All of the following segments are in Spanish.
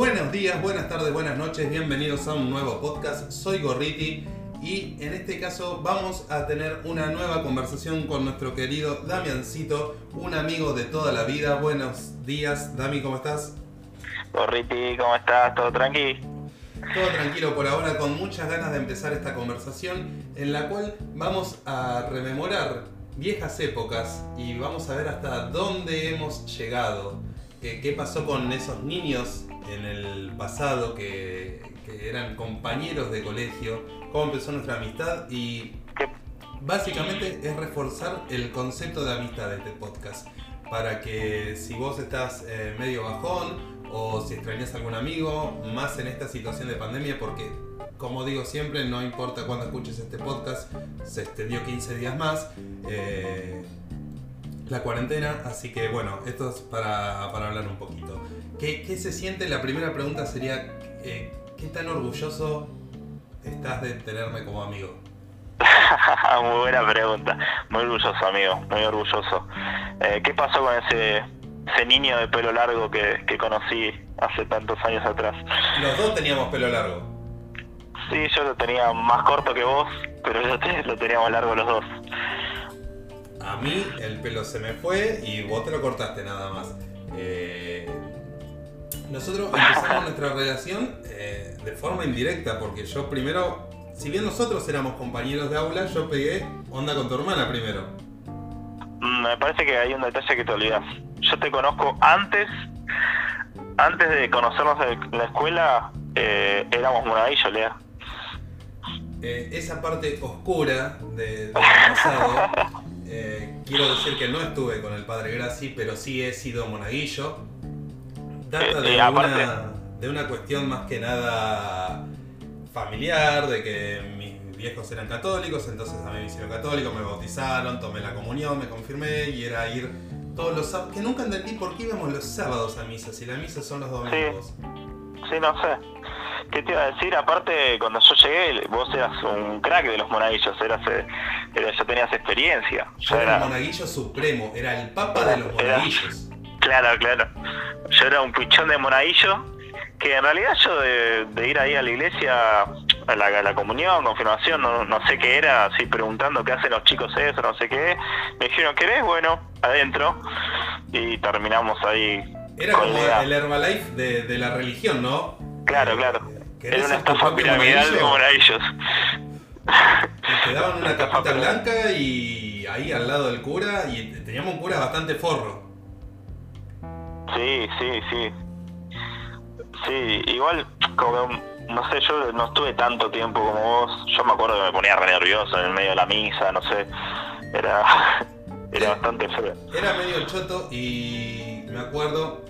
Buenos días, buenas tardes, buenas noches, bienvenidos a un nuevo podcast. Soy Gorriti y en este caso vamos a tener una nueva conversación con nuestro querido Damiancito, un amigo de toda la vida. Buenos días, Dami, ¿cómo estás? Gorriti, ¿cómo estás? ¿Todo tranqui? Todo tranquilo por ahora, con muchas ganas de empezar esta conversación en la cual vamos a rememorar viejas épocas y vamos a ver hasta dónde hemos llegado. Eh, ¿Qué pasó con esos niños en el pasado que, eran compañeros de colegio? ¿Cómo empezó nuestra amistad? Y básicamente es reforzar el concepto de amistad de este podcast. Para que si vos estás eh, medio bajón o si extrañas algún amigo, más en esta situación de pandemia, porque como digo siempre, no importa cuándo escuches este podcast, se extendió 15 días más. eh, la cuarentena, así que bueno, esto es para, para hablar un poquito. ¿Qué, qué se siente? La primera pregunta sería, eh, ¿qué tan orgulloso estás de tenerme como amigo? Muy buena pregunta. Muy orgulloso, amigo. Muy orgulloso. Eh, ¿Qué pasó con ese, ese niño de pelo largo que, que conocí hace tantos años atrás? Los dos teníamos pelo largo. Sí, yo lo tenía más corto que vos, pero yo te- lo teníamos largo los dos. A mí el pelo se me fue y vos te lo cortaste nada más. Eh, nosotros empezamos nuestra relación eh, de forma indirecta porque yo primero, si bien nosotros éramos compañeros de aula, yo pegué onda con tu hermana primero. Mm, Me parece que hay un detalle que te olvidas. Yo te conozco antes, antes de conocernos en la escuela, eh, éramos monaguillos, Lea. Eh, esa parte oscura de, del pasado, eh, quiero decir que no estuve con el padre Graci, pero sí he sido monaguillo. Data Eh, de, eh, una, de una cuestión más que nada familiar, de que mis viejos eran católicos, entonces a mí me hicieron católico, me bautizaron, tomé la comunión, me confirmé y era ir todos los sábados, que nunca entendí por qué íbamos los sábados a misa, si la misa son los domingos. Sí, no sé. ¿Qué te iba a decir? Aparte, cuando yo llegué, vos eras un crack de los monaguillos, eras, eh, era- ya tenías experiencia. Yo era el monaguillo supremo, era el papa de los Era- monaguillos. Claro, claro. Yo era un pichón de monaguillo, que en realidad yo de, de ir ahí a la iglesia, a la, a la comunión, confirmación, no, no sé qué era, así preguntando qué hacen los chicos eso, no sé qué. Me dijeron, ¿querés? Bueno, adentro. Y terminamos ahí. Era como la- el Herbalife de, de la religión, ¿no? Claro, Eh, claro. ¿querés Era una estafa piramidal de monaguillo? monaguillos. Te daban una capita blanca y ahí al lado del cura, y teníamos un cura bastante forro. Sí, sí, sí. Sí, igual, como que, no sé, yo no estuve tanto tiempo como vos. Yo me acuerdo que me ponía re nervioso en el medio de la misa, no sé. Era, era bastante feo. Era medio choto y me acuerdo,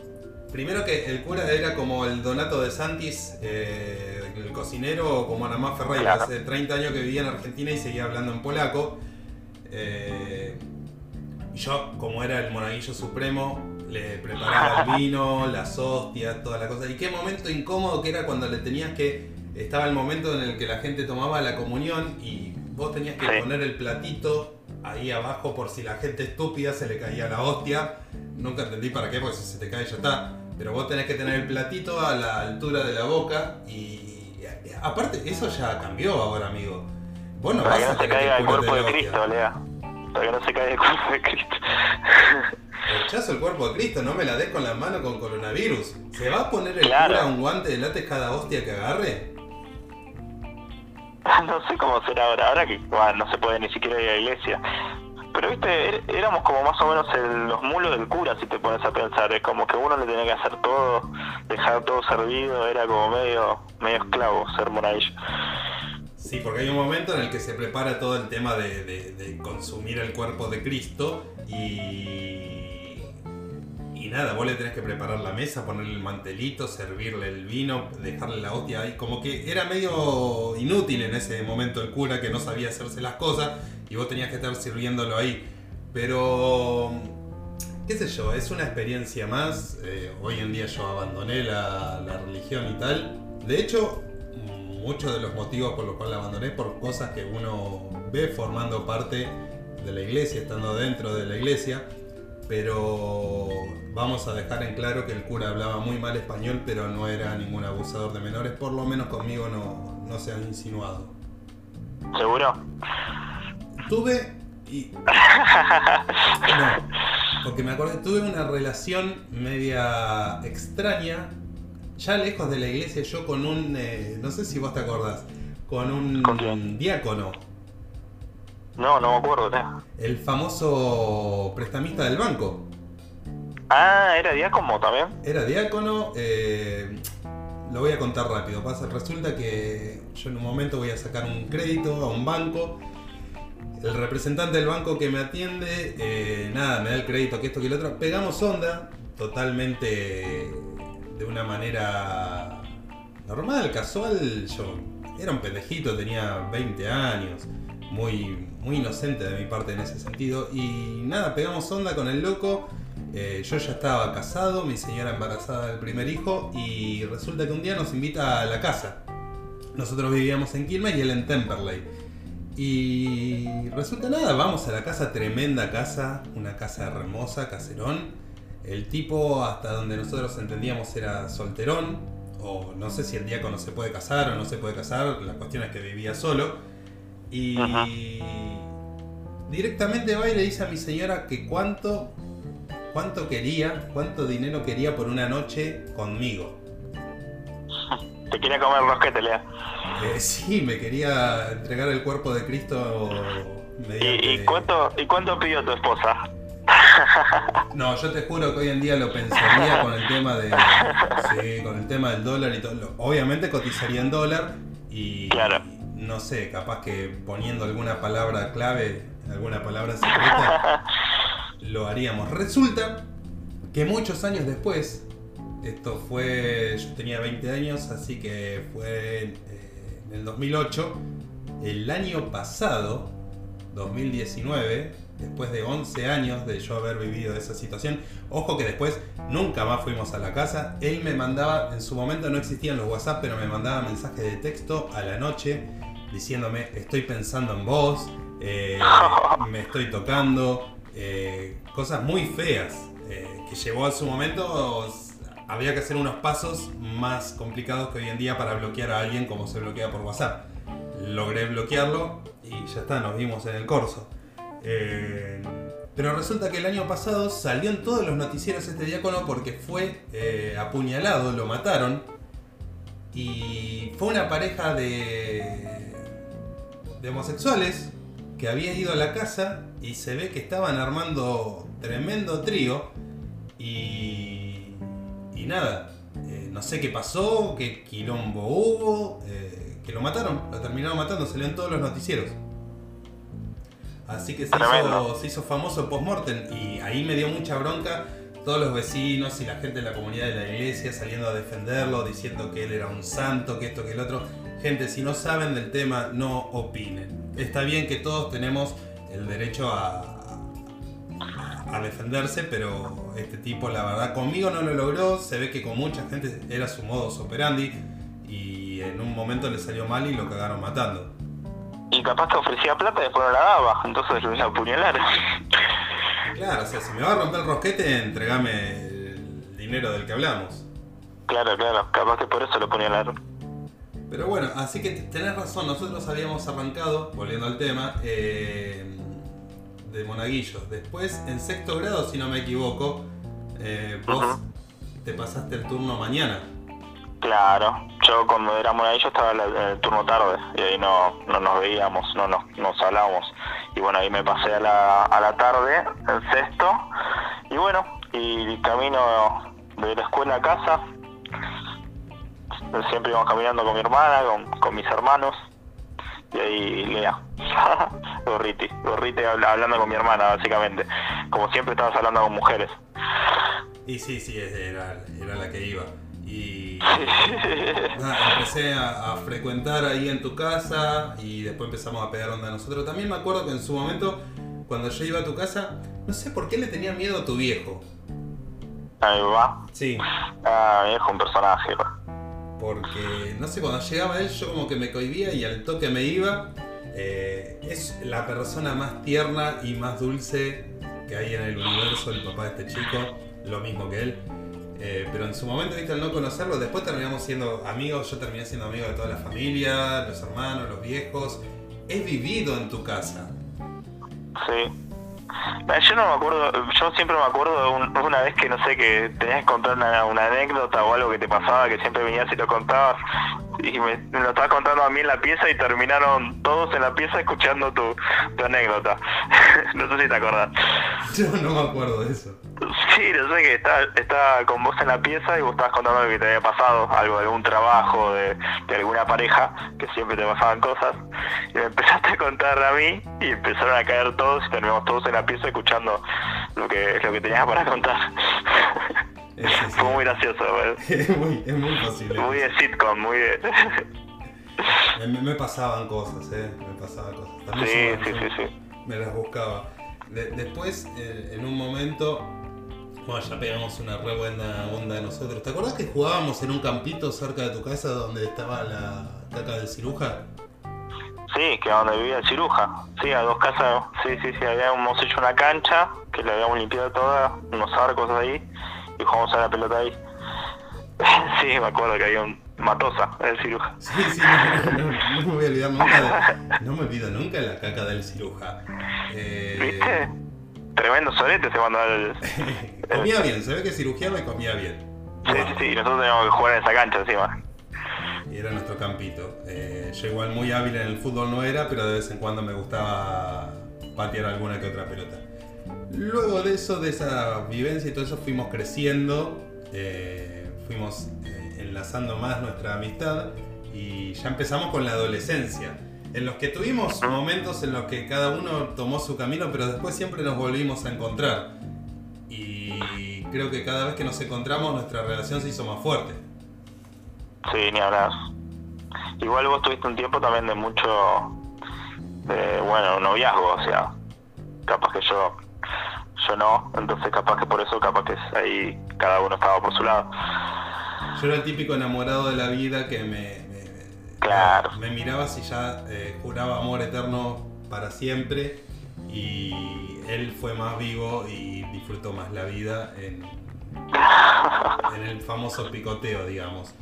primero que el cura era como el Donato de Santis, eh, el cocinero, como Anamá Ferreira, Claro. hace 30 años que vivía en Argentina y seguía hablando en polaco. Eh, y yo, como era el monaguillo supremo, le preparaba el vino, las hostias, toda la cosa. Y qué momento incómodo que era cuando le tenías que. Estaba el momento en el que la gente tomaba la comunión y vos tenías que Sí. poner el platito ahí abajo por si la gente estúpida se le caía la hostia. Nunca entendí para qué, porque si se te cae ya está. Pero vos tenés que tener el platito a la altura de la boca y. aparte, eso ya cambió ahora, amigo. Vos no Para vas que a no se caiga el cuerpo de hostia. Cristo, Lea. Para que no se caiga el cuerpo de Cristo. Rechazo el cuerpo de Cristo, no me la des con la mano con coronavirus. ¿Se va a poner el Claro. cura un guante de látex cada hostia que agarre? no sé cómo será ahora, ahora que bueno, no se puede ni siquiera ir a la iglesia. Pero viste, er- éramos como más o menos el- los mulos del cura, si te pones a pensar. Es como que uno le tenía que hacer todo, dejar todo servido, era como medio, medio esclavo ser monaguillo. Sí, porque hay un momento en el que se prepara todo el tema de, de- de consumir el cuerpo de Cristo y. Y nada, vos le tenés que preparar la mesa, ponerle el mantelito, servirle el vino, dejarle la hostia ahí. Como que era medio inútil en ese momento el cura que no sabía hacerse las cosas y vos tenías que estar sirviéndolo ahí. Pero. qué sé yo, es una experiencia más. Eh, hoy en día yo abandoné la, la religión y tal. De hecho, muchos de los motivos por los cuales abandoné por cosas que uno ve formando parte de la iglesia, estando dentro de la iglesia. Pero vamos a dejar en claro que el cura hablaba muy mal español, pero no era ningún abusador de menores, por lo menos conmigo no, no se han insinuado. ¿Seguro? Tuve y... No, porque me acordé, tuve una relación media extraña, ya lejos de la iglesia, yo con un, eh, no sé si vos te acordás, con un diácono, No, no me acuerdo. el famoso prestamista del banco. Ah, era Diácono también. Era diácono, eh, lo voy a contar rápido. Pasa, resulta que yo en un momento voy a sacar un crédito a un banco. El representante del banco que me atiende, eh, nada, me da el crédito, que esto, que lo otro. Pegamos onda, totalmente de una manera normal, casual. Yo era un pendejito, tenía 20 años, muy, muy inocente de mi parte en ese sentido. Y nada, pegamos onda con el loco. Eh, yo ya estaba casado, mi señora embarazada del primer hijo y resulta que un día nos invita a la casa. Nosotros vivíamos en Quilmes y él en Temperley. Y resulta nada, vamos a la casa, tremenda casa, una casa hermosa, caserón. El tipo, hasta donde nosotros entendíamos, era solterón, o no sé si el diácono se puede casar o no se puede casar, la cuestión es que vivía solo. Y Ajá. directamente va y le dice a mi señora que cuánto, cuánto quería, cuánto dinero quería por una noche conmigo. Te quería comer rosquete, Lea. Eh, sí, me quería entregar el cuerpo de Cristo mediante... ¿Y, y cuánto, ¿Y cuánto pidió tu esposa? No, yo te juro que hoy en día lo pensaría con el tema de. Sí, con el tema del dólar y todo. Obviamente cotizaría en dólar y. Claro. No sé, capaz que poniendo alguna palabra clave, alguna palabra secreta, lo haríamos. Resulta que muchos años después, esto fue. Yo tenía 20 años, así que fue eh, en el 2008. El año pasado, 2019, después de 11 años de yo haber vivido esa situación, ojo que después nunca más fuimos a la casa, él me mandaba, en su momento no existían los WhatsApp, pero me mandaba mensajes de texto a la noche diciéndome, estoy pensando en vos, eh, me estoy tocando, eh, cosas muy feas, eh, que llevó a su momento, había que hacer unos pasos más complicados que hoy en día para bloquear a alguien como se bloquea por WhatsApp. Logré bloquearlo y ya está, nos vimos en el corso. Pero resulta que el año pasado salió en todos los noticieros este diácono porque fue apuñalado, lo mataron. Y fue una pareja de, de homosexuales que había ido a la casa y se ve que estaban armando tremendo trío. Y, y nada, eh, no sé qué pasó, qué quilombo hubo, eh, que lo mataron, lo terminaron matando, salió en todos los noticieros. Así que se hizo, se hizo famoso post-mortem y ahí me dio mucha bronca todos los vecinos y la gente de la comunidad de la iglesia saliendo a defenderlo, diciendo que él era un santo, que esto, que el otro. Gente, si no saben del tema, no opinen. Está bien que todos tenemos el derecho a, a defenderse, pero este tipo, la verdad, conmigo no lo logró. Se ve que con mucha gente era su modus operandi y en un momento le salió mal y lo cagaron matando. Y capaz que ofrecía plata y después no la daba, entonces lo apuñalaron. Claro, o sea, si me va a romper el rosquete, entregame el dinero del que hablamos. Claro, claro, capaz que por eso lo apuñalaron. Pero bueno, así que tenés razón, nosotros habíamos arrancado, volviendo al tema, eh, de monaguillos. Después, en sexto grado, si no me equivoco, eh, vos te pasaste el turno mañana. Claro, yo cuando era monaguillo estaba en el turno tarde y ahí no, no nos veíamos, no nos, nos hablábamos. Y bueno, ahí me pasé a la, a la tarde, el sexto, y bueno, y camino de la escuela a casa. Siempre íbamos caminando con mi hermana, con, con mis hermanos, y ahí Lea. Gorriti, Gorriti habla- hablando con mi hermana, básicamente. Como siempre estabas hablando con mujeres. Y sí, sí, era, era la que iba. Y nada, empecé a, a frecuentar ahí en tu casa y después empezamos a pegar onda nosotros. También me acuerdo que en su momento, cuando yo iba a tu casa, no sé por qué le tenía miedo a tu viejo. Ahí va. Sí, Ah, mi viejo un personaje. Porque no sé, cuando llegaba él yo como que me cohibía y al toque me iba. Eh, es la persona más tierna y más dulce que hay en el universo el papá de este chico, lo mismo que él. Eh, pero en su momento, viste, al no conocerlo, después terminamos siendo amigos, yo terminé siendo amigo de toda la familia, los hermanos, los viejos. He vivido en tu casa. Sí. Yo no me acuerdo, yo siempre me acuerdo de una vez que no sé, que tenías que contar una, una, anécdota o algo que te pasaba, que siempre venías y lo contabas, y me, lo estabas contando a mí en la pieza y terminaron todos en la pieza escuchando tu, tu anécdota. no sé si te acordás. Yo no me acuerdo de eso. Sí, no sé que estaba, estaba con vos en la pieza y vos estabas contando lo que te había pasado, algo de algún trabajo, de, de alguna pareja, que siempre te pasaban cosas, y me empezaste a contar a mí y empezaron a caer todos y terminamos todos en la pieza escuchando lo que, lo que tenías para contar. Fue muy gracioso. es, muy, es muy fácil. Muy de sitcom, muy de... me, me, pasaban cosas, ¿eh? Me pasaban cosas. sí, sí, sí, sí. Me las buscaba. después, eh, en un momento, bueno, ya pegamos una re buena onda de nosotros. ¿Te acordás que jugábamos en un campito cerca de tu casa donde estaba la caca del ciruja? Sí, que donde vivía el ciruja. Sí, a dos casas. Sí, sí, sí. Habíamos hecho una cancha que la habíamos limpiado toda, unos arcos ahí y jugamos a la pelota ahí. sí, me acuerdo que había un Matosa, el ciruja. Sí, sí, no, no, no, me voy a olvidar nunca. no me olvido nunca de la caca del ciruja. Eh... ¿Viste? Tremendo solete se mandó el. comía bien, se ve que cirugiaba y comía bien. Sí, sí, sí, nosotros teníamos que jugar en esa cancha encima. Y era nuestro campito. Eh, yo igual muy hábil en el fútbol no era, pero de vez en cuando me gustaba patear alguna que otra pelota. Luego de eso, de esa vivencia y todo eso, fuimos creciendo, eh, fuimos eh, enlazando más nuestra amistad y ya empezamos con la adolescencia, en los que tuvimos momentos en los que cada uno tomó su camino, pero después siempre nos volvimos a encontrar. Y creo que cada vez que nos encontramos nuestra relación se hizo más fuerte. Sí, ni hablar. Igual vos tuviste un tiempo también de mucho, de, bueno, noviazgo, o sea, capaz que yo yo no, entonces capaz que por eso, capaz que ahí cada uno estaba por su lado. Yo era el típico enamorado de la vida que me, claro. me miraba si ya eh, juraba amor eterno para siempre y él fue más vivo y disfrutó más la vida en, en el famoso picoteo, digamos.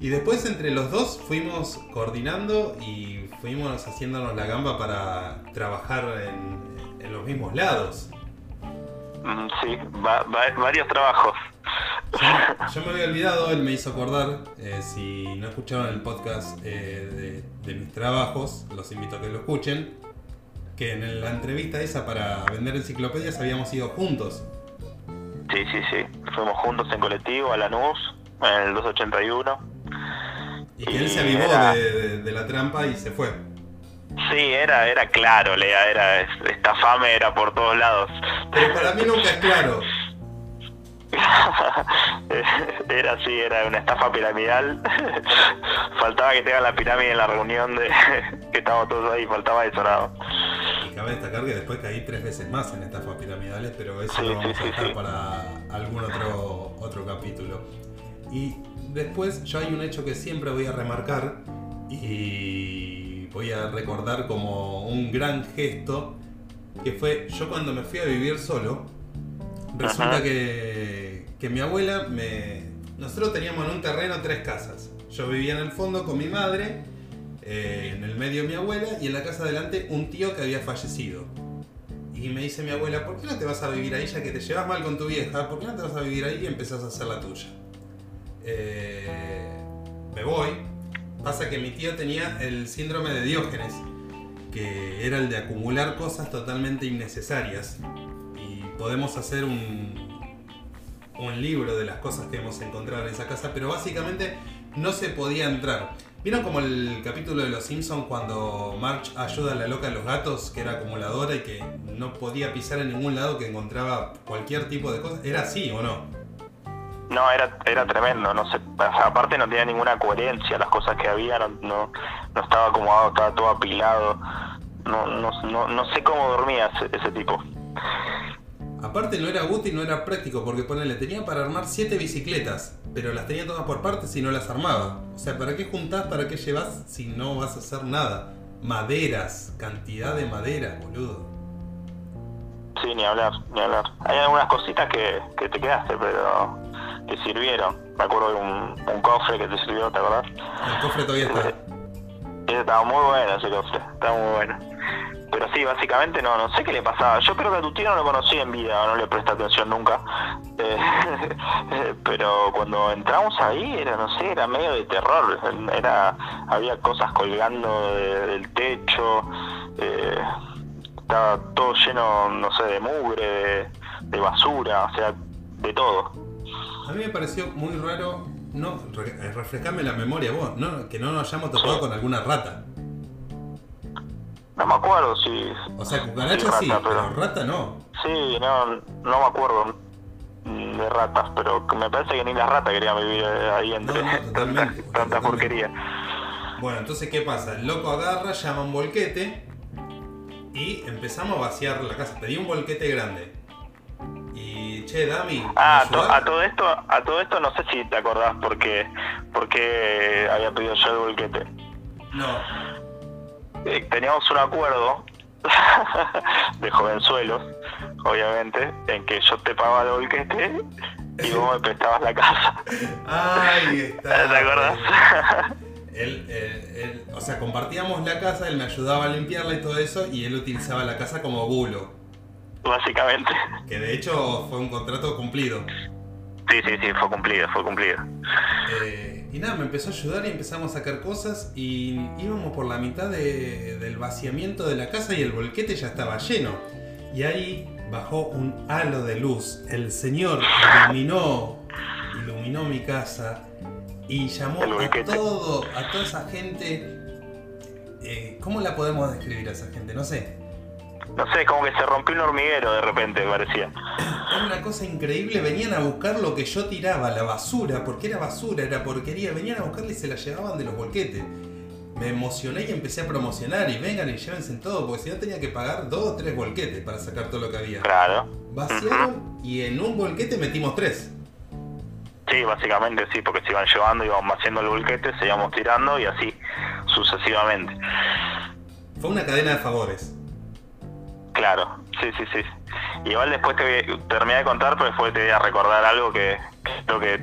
Y después entre los dos fuimos coordinando y fuimos haciéndonos la gamba para trabajar en, en los mismos lados. Mm, sí, varios trabajos. Yo, me había olvidado, él me hizo acordar, eh, si no escucharon el podcast eh, de, mis trabajos, los invito a que lo escuchen, que en la entrevista esa para vender enciclopedias habíamos ido juntos. Sí, sí, sí, fuimos juntos en colectivo a Lanús, en el 281. Y que él se avivó de la trampa y se fue. Sí, era, era claro, Lea, era esta fame era por todos lados. Pero para mí nunca es claro. era así, era una estafa piramidal. faltaba que tenga la pirámide en la reunión de que estábamos todos ahí, faltaba eso nada. Y cabe destacar que después caí tres veces más en estafas piramidales, pero eso lo vamos a dejar para algún otro, otro capítulo. Y después yo hay un hecho que siempre voy a remarcar y voy a recordar como un gran gesto, que fue yo cuando me fui a vivir solo, resulta que, que mi abuela me... Nosotros teníamos en un terreno tres casas. Yo vivía en el fondo con mi madre, eh, en el medio mi abuela y en la casa adelante un tío que había fallecido. Y me dice mi abuela, ¿por qué no te vas a vivir ahí ya que te llevas mal con tu vieja? ¿Por qué no te vas a vivir ahí y empezás a hacer la tuya? Eh, me voy, Pasa que mi tío tenía el síndrome de Diógenes, que era el de acumular cosas totalmente innecesarias. Y podemos hacer un, un libro de las cosas que hemos encontrado en esa casa, pero básicamente no se podía entrar. ¿Vieron como el capítulo de Los Simpsons cuando March ayuda a la loca de los gatos, que era acumuladora y que no podía pisar en ningún lado que encontraba cualquier tipo de cosas? ¿Era así o no? No, era, era tremendo, no sé, aparte no tenía ninguna coherencia las cosas que había, no, no, estaba acomodado, estaba todo apilado, no, no, no, sé cómo dormía ese, tipo. Aparte no era útil, no era práctico, porque ponele, tenía para armar siete bicicletas, pero las tenía todas por partes y no las armaba. O sea, ¿para qué juntás, para qué llevas si no vas a hacer nada? Maderas, cantidad de madera, boludo. sí, ni hablar, ni hablar. Hay algunas cositas que, que te quedaste, pero que sirvieron. Me acuerdo de un, un cofre que te sirvió, ¿te acordás? El cofre todavía está. Ese estaba muy bueno, ese cofre, estaba muy bueno. Pero sí, básicamente no, no sé qué le pasaba. Yo creo que a tu tío no lo conocí en vida, no le presté atención nunca. Eh, pero cuando entramos ahí, era, no sé, era medio de terror. Era, había cosas colgando de- del techo, eh, estaba todo lleno, no sé, de mugre, de, de basura, o sea, de todo. A mí me pareció muy raro, no, eh, refrescame la memoria vos, no, que no nos hayamos topado con alguna rata. No me acuerdo si... O sea, cucaracha rata, sí, pero rata no. Sí, no, no me acuerdo de ratas, pero me parece que ni las ratas querían vivir eh, ahí entre No, no, totalmente, tanta, porquería. Bueno, entonces, ¿qué pasa? El loco agarra, llama un volquete y empezamos a vaciar la casa. Pedí un volquete grande. Y, che, Dami, ¿me Ah, a, to- a todo esto, a todo esto no sé si te acordás porque porque había pedido yo el volquete. No, Eh, teníamos un acuerdo de jovenzuelos, obviamente, en que yo te pagaba el volquete y vos me prestabas la casa. ahí está. ¿Te acordás? Él, él- él- o sea, compartíamos la casa, él me ayudaba a limpiarla y todo eso, y él utilizaba la casa como bulo. Básicamente. Que de hecho fue un contrato cumplido. Sí, sí, sí, fue cumplido, fue cumplido. Eh, y nada, me empezó a ayudar y empezamos a sacar cosas y íbamos por la mitad de- del vaciamiento de la casa y el volquete ya estaba lleno. Y ahí bajó un halo de luz. El Señor iluminó, iluminó mi casa y llamó a todo, a toda esa gente. Eh, ¿Cómo la podemos describir a esa gente? No sé. No sé, como que se rompió un hormiguero de repente, parecía. Era una cosa increíble, venían a buscar lo que yo tiraba, la basura, porque era basura, era porquería, venían a buscarla y se la llevaban de los volquetes. Me emocioné y empecé a promocionar y vengan y llévense todo, porque si no tenía que pagar dos o tres volquetes para sacar todo lo que había. Claro. Vaciaron y en un volquete metimos tres. Sí, básicamente sí, porque se iban llevando, íbamos haciendo el volquete, se íbamos tirando y así sucesivamente. Fue una cadena de favores. Claro, sí, sí, sí. Igual después te voy- terminé de contar, pero después te voy a recordar algo que creo que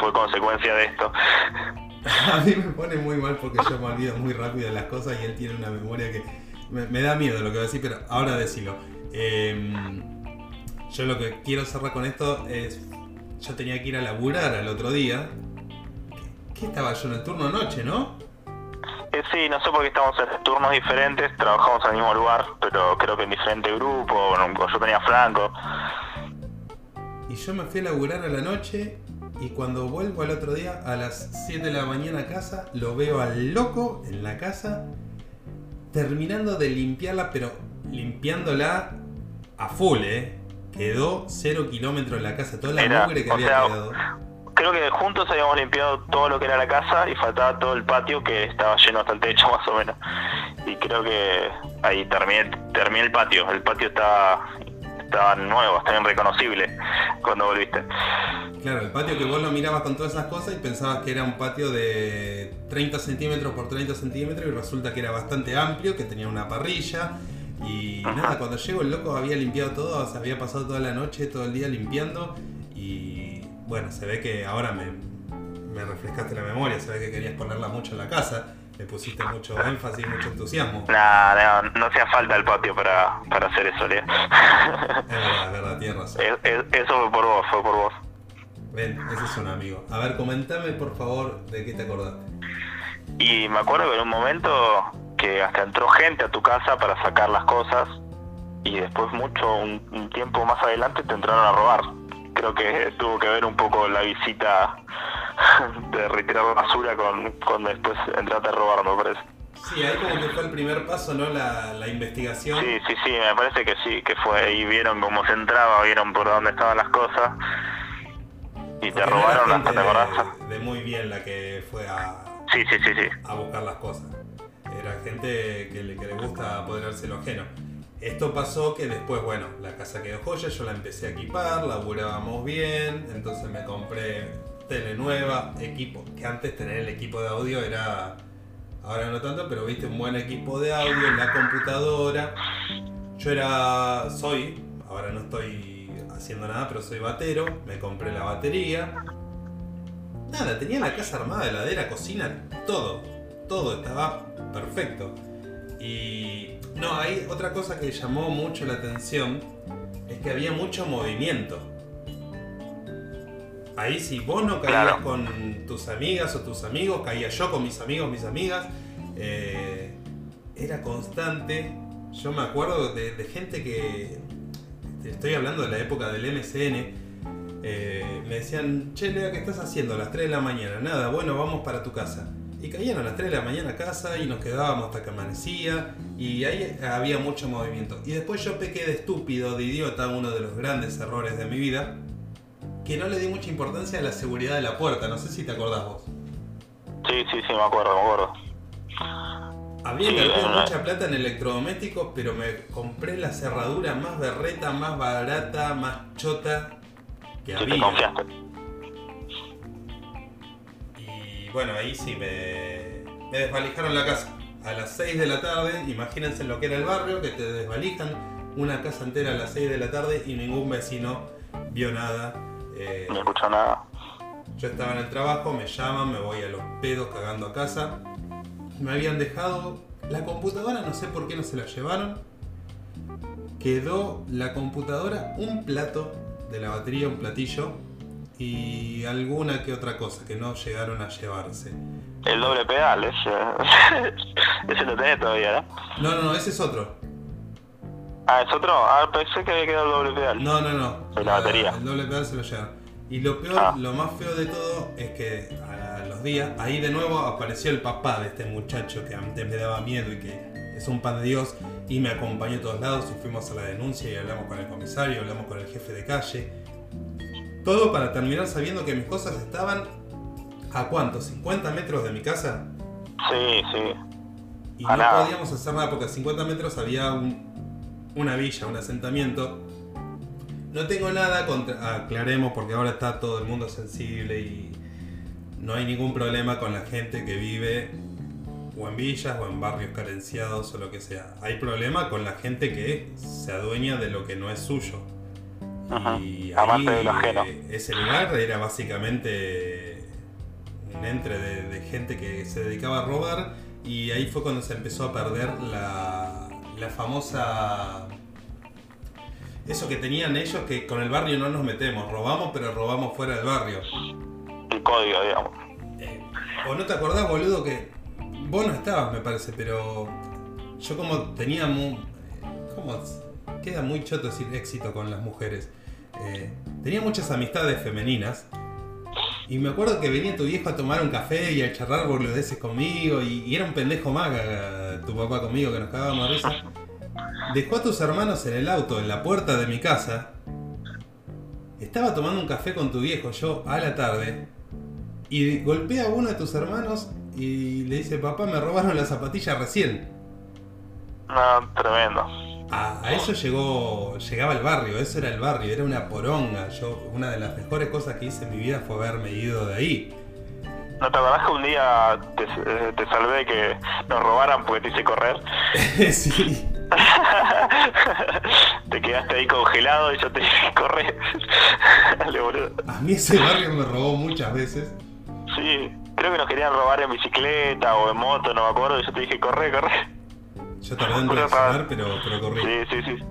fue consecuencia de esto. A mí me pone muy mal porque yo me olvido muy rápido de las cosas y él tiene una memoria que me, da miedo lo que voy a decir, pero ahora decilo. Eh, yo lo que quiero cerrar con esto es, yo tenía que ir a laburar al otro día. ¿Qué, qué estaba yo en el turno noche, no? Eh, sí, no sé por qué estamos en turnos diferentes, trabajamos en el mismo lugar, pero creo que en diferente grupo, bueno, yo tenía Franco. Y yo me fui a laburar a la noche y cuando vuelvo al otro día a las 7 de la mañana a casa, lo veo al loco en la casa terminando de limpiarla, pero limpiándola a full, ¿eh? Quedó 0 kilómetros la casa, toda la Era, mugre que había sea, quedado. Creo que juntos habíamos limpiado todo lo que era la casa y faltaba todo el patio que estaba lleno hasta el techo más o menos. Y creo que ahí terminé, terminé el patio. El patio estaba, estaba nuevo, estaba irreconocible cuando volviste. Claro, el patio que vos lo mirabas con todas esas cosas y pensabas que era un patio de 30 centímetros por 30 centímetros y resulta que era bastante amplio, que tenía una parrilla. Y Ajá. nada, cuando llego el loco había limpiado todo, se había pasado toda la noche, todo el día limpiando. Bueno, se ve que ahora me, me refrescaste la memoria, se ve que querías ponerla mucho en la casa, le pusiste mucho énfasis, mucho entusiasmo. Nah, no, no hacía falta el patio para, para hacer eso, Leo. Es verdad, es verdad, tienes razón. Es- es- eso fue por vos, fue por vos. Ven, ese es un amigo. A ver, comentame por favor de qué te acordaste. Y me acuerdo que en un momento que hasta entró gente a tu casa para sacar las cosas y después mucho, un, un tiempo más adelante te entraron a robar. Creo que tuvo que ver un poco la visita de retirar basura con, con después entrarte a robar, me parece. Sí, ahí como que fue el primer paso, ¿no? La, la investigación. Sí, sí, sí, me parece que sí, que fue y vieron cómo se entraba, vieron por dónde estaban las cosas y te Porque robaron ¿te acordás? De, de muy bien la que fue a, Sí, sí, sí, sí. a buscar las cosas. Era gente que le, que le gusta apoderarse lo ajeno. Esto pasó que después, bueno, la casa quedó joya, yo la empecé a equipar, laburábamos bien, entonces me compré tele nueva, equipo, que antes tener el equipo de audio era, ahora no tanto, pero viste un buen equipo de audio, la computadora. Yo era, soy ahora no estoy haciendo nada, pero soy batero, me compré la batería. Nada, tenía la casa armada, heladera, cocina, todo. Todo estaba perfecto. Y no, hay otra cosa que llamó mucho la atención, es que había mucho movimiento. Ahí si vos no caías Claro. con tus amigas o tus amigos, caía yo con mis amigos, mis amigas. eh, era constante. Yo me acuerdo de, de gente que. Estoy hablando de la época del MCN. eh, me decían, che, Lea, ¿qué estás haciendo a las 3 de la mañana? Nada, bueno, vamos para tu casa. Y caían a las 3 de la mañana a casa y nos quedábamos hasta que amanecía. Y ahí había mucho movimiento. Y después yo pequé de estúpido, de idiota, uno de los grandes errores de mi vida. Que no le di mucha importancia a la seguridad de la puerta. No sé si te acordás vos. Sí, sí, sí, me acuerdo, me acuerdo. Había Sí, invertido eh, mucha plata en electrodomésticos, pero me compré la cerradura más berreta, más barata, más chota que Sí, te había. confiaste. Bueno, ahí sí me, me desvalijaron la casa. A las 6 de la tarde, imagínense lo que era el barrio, que te desvalijan una casa entera a las 6 de la tarde y ningún vecino vio nada. Eh, No escucho nada. Yo estaba en el trabajo, me llaman, me voy a los pedos cagando a casa. Me habían dejado la computadora, no sé por qué no se la llevaron. Quedó la computadora, un plato de la batería, un platillo y alguna que otra cosa que no llegaron a llevarse. El doble pedal, ese. ese lo tenés todavía, ¿no? No, no, no, ese es otro. Ah, ¿es otro? Ah, pensé que había quedado el doble pedal. No, no, no. De la batería. El doble pedal se lo llevan. Y lo peor, Ah. lo más feo de todo es que a los días, ahí de nuevo apareció el papá de este muchacho que antes me daba miedo y que es un pan de Dios y me acompañó a todos lados y fuimos a la denuncia y hablamos con el comisario, hablamos con el jefe de calle. Todo para terminar sabiendo que mis cosas estaban a cuánto, 50 metros de mi casa Sí, sí. y A no nada. podíamos hacer nada porque a 50 metros había un- una villa, un asentamiento. No tengo nada contra. Aclaremos porque ahora está todo el mundo sensible y no hay ningún problema con la gente que vive o en villas o en barrios carenciados o lo que sea. Hay problema con la gente que se adueña de lo que no es suyo. Ajá. Y ahí, de lo ajeno. eh, ese lugar era básicamente un entre de, de gente que se dedicaba a robar y ahí fue cuando se empezó a perder la, la famosa... Eso que tenían ellos que con el barrio no nos metemos, robamos pero robamos fuera del barrio. El código, digamos. Eh, o no te acordás, boludo, que vos no estabas, me parece, pero yo como tenía muy... ¿Cómo? Queda muy choto decir éxito con las mujeres. Eh, tenía muchas amistades femeninas. Y me acuerdo que venía tu viejo a tomar un café y a charlar boludeces conmigo. Y, era un pendejo eh, tu papá conmigo que nos cagábamos de risa. Dejó a tus hermanos en el auto, en la puerta de mi casa. Estaba tomando un café con tu viejo yo a la tarde. Y golpea a uno de tus hermanos y le dice, papá, me robaron la zapatilla recién. No, tremendo. A, a eso llegó, llegaba el barrio, eso era el barrio, era una poronga. Yo, una de las mejores cosas que hice en mi vida fue haberme ido de ahí. ¿No te acordás que un día te, eh, te salvé que nos robaran porque te hice correr? sí. te quedaste ahí congelado y yo te hice correr. Dale, boludo. A mí ese barrio me robó muchas veces. Sí, creo que nos querían robar en bicicleta o en moto, no me acuerdo, y yo te dije, corre, corre. Yo tardé en reaccionar, pero, pero corrí. Sí, sí, sí.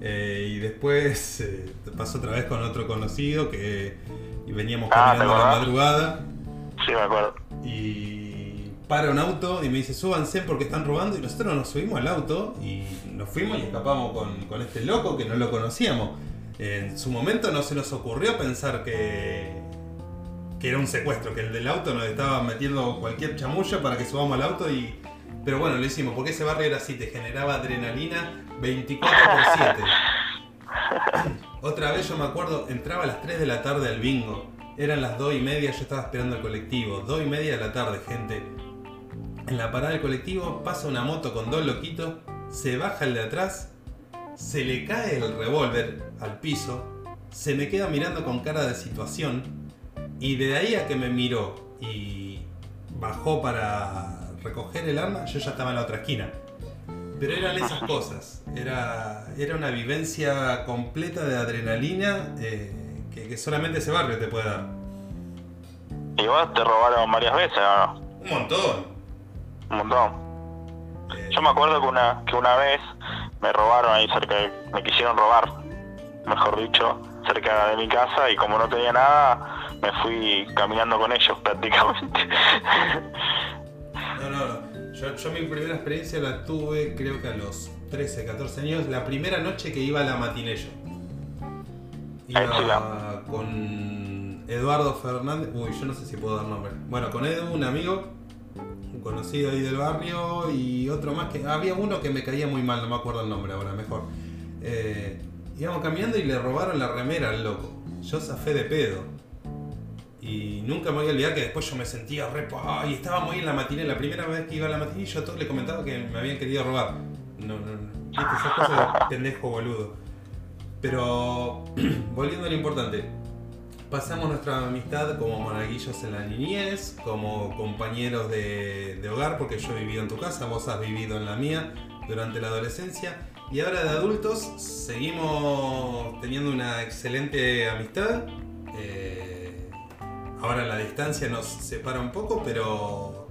Eh, y después eh, pasó otra vez con otro conocido que y veníamos Ah, ¿te caminando a la madrugada. Sí, me acuerdo. y para un auto y me dice súbanse porque están robando y nosotros nos subimos al auto y nos fuimos y escapamos con, con este loco que no lo conocíamos. En su momento no se nos ocurrió pensar que, que era un secuestro, que el del auto nos estaba metiendo cualquier chamullo para que subamos al auto y... Pero bueno, lo hicimos porque ese barrio era así, te generaba adrenalina 24 por 7. Otra vez yo me acuerdo, entraba a las 3 de la tarde al bingo. Eran las 2 y media, yo estaba esperando el colectivo. 2 y media de la tarde, gente. En la parada del colectivo pasa una moto con dos loquitos, se baja el de atrás, se le cae el revólver al piso, se me queda mirando con cara de situación y de ahí a que me miró y bajó para recoger el arma, yo ya estaba en la otra esquina. Pero eran esas cosas. Era, era una vivencia completa de adrenalina eh, que, que solamente ese barrio te puede dar. ¿Y vos te robaron varias veces o no? Un montón. Un montón. Eh, Yo me acuerdo que una, que una vez me robaron ahí cerca, de- me quisieron robar, mejor dicho, cerca de mi casa y como no tenía nada, me fui caminando con ellos prácticamente. Yo, yo mi primera experiencia la tuve creo que a los 13, 14 años, la primera noche que iba a la sí, Iba con Eduardo Fernández, uy, yo no sé si puedo dar nombre. Bueno, con Edu, un amigo, un conocido ahí del barrio y otro más que había uno que me caía muy mal, no me acuerdo el nombre ahora, mejor. Eh, íbamos caminando y le robaron la remera al loco. Yo zafé de pedo. Y nunca me voy a olvidar que después yo me sentía re... Y estábamos ahí en la matiné, la primera vez que iba a la matiné, yo a todos le comentaba que me habían querido robar. No, no, no. Esas cosas de pendejo boludo. Pero, volviendo a lo importante. Pasamos nuestra amistad como monaguillos en la niñez, como compañeros de, de hogar, porque yo he vivido en tu casa, vos has vivido en la mía durante la adolescencia. Y ahora de adultos seguimos teniendo una excelente amistad. Eh, ahora la distancia nos separa un poco, pero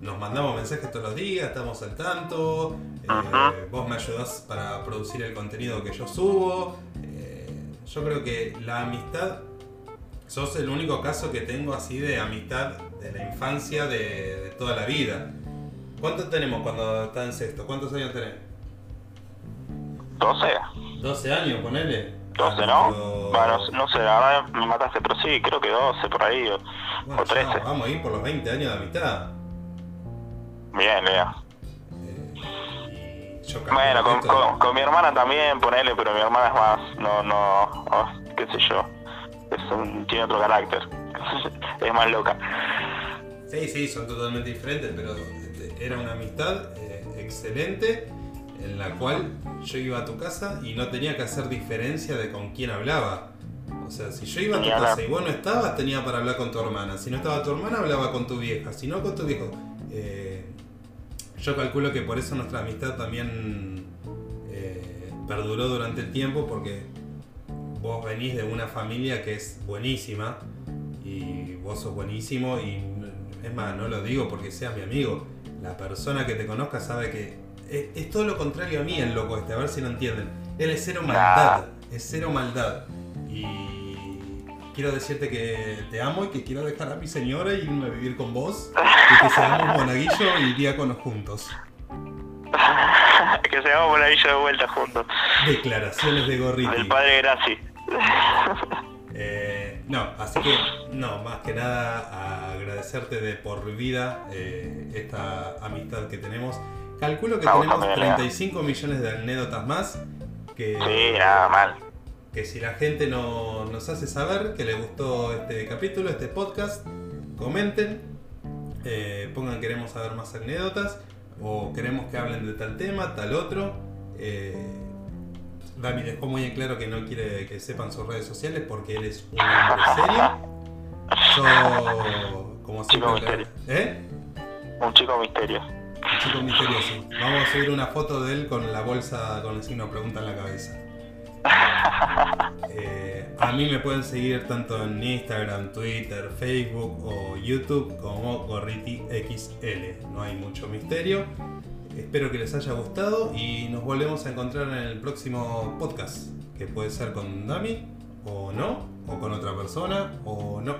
nos mandamos mensajes todos los días, estamos al tanto. eh, vos me ayudás para producir el contenido que yo subo. eh, yo creo que la amistad, sos el único caso que tengo así de amistad de la infancia, de, de toda la vida. ¿Cuántos tenemos cuando está en sexto? ¿Cuántos años tenés? 12, 12 años, ponele. 12, Ah, ¿no? pero- Bueno, no sé, la verdad me mataste, pero sí, creo que 12 por ahí, o, Bueno, o 13. ya vamos a ir por los 20 años de amistad. Bien, bien. Eh, yo Bueno, con, con, con mi hermana también, ponele, pero mi hermana es más, no, no, oh, qué sé yo, es un- tiene otro carácter, es más loca. Sí, sí, son totalmente diferentes, pero este, era una amistad eh, excelente en la cual yo iba a tu casa y no tenía que hacer diferencia de con quién hablaba. O sea, si yo iba a tu casa y vos no estabas, tenía para hablar con tu hermana. Si no estaba tu hermana, hablaba con tu vieja. Si no, con tu viejo. Eh, yo calculo que por eso nuestra amistad también eh, perduró durante el tiempo, porque vos venís de una familia que es buenísima y vos sos buenísimo y es más, no lo digo porque seas mi amigo. La persona que te conozca sabe que es, es todo lo contrario a mí el loco este, a ver si lo entienden. Él es cero maldad, es cero maldad. Y quiero decirte que te amo y que quiero dejar a mi señora y irme a vivir con vos y que seamos monaguillo y diáconos juntos. que se vamos por ahí yo de vuelta juntos, Declaraciones de gorriti. del padre Graci. Eh, no, así que no, más que nada agradecerte de por vida eh, esta amistad que tenemos. Calculo que tenemos también, Lea. 35 millones de anécdotas más que, Sí, nada mal. que si la gente no, nos hace saber que les gustó este capítulo, este podcast, comenten, eh, pongan queremos saber más anécdotas o queremos que hablen de tal tema, tal otro. Eh, Dami dejó muy en claro que no quiere que sepan sus redes sociales porque él es un hombre serio. Yo, como Chico siempre, misterio. ¿eh? Un chico misterio. Un chico misterioso. Vamos a subir una foto de él con la bolsa con el signo pregunta en la cabeza. Eh, a mí me pueden seguir tanto en Instagram, Twitter, Facebook o YouTube como Gorriti XL. No hay mucho misterio. Espero que les haya gustado y nos volvemos a encontrar en el próximo podcast, que puede ser con Dami o no, o con otra persona o no.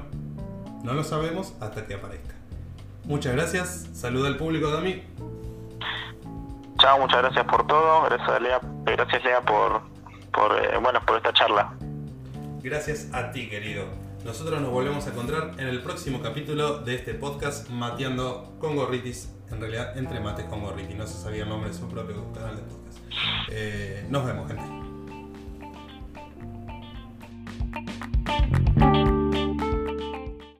No lo sabemos hasta que aparezca. Muchas gracias. Saluda al público, Dami. Chao, muchas gracias por todo. Gracias, Lea, gracias, Lea por, eh, bueno, por esta charla. Gracias a ti, querido. Nosotros nos volvemos a encontrar en el próximo capítulo de este podcast Mateando con Gorritis. En realidad, entre mates con Gorritis. No se sabía el nombre de su propio canal de podcast. Eh, nos vemos, gente.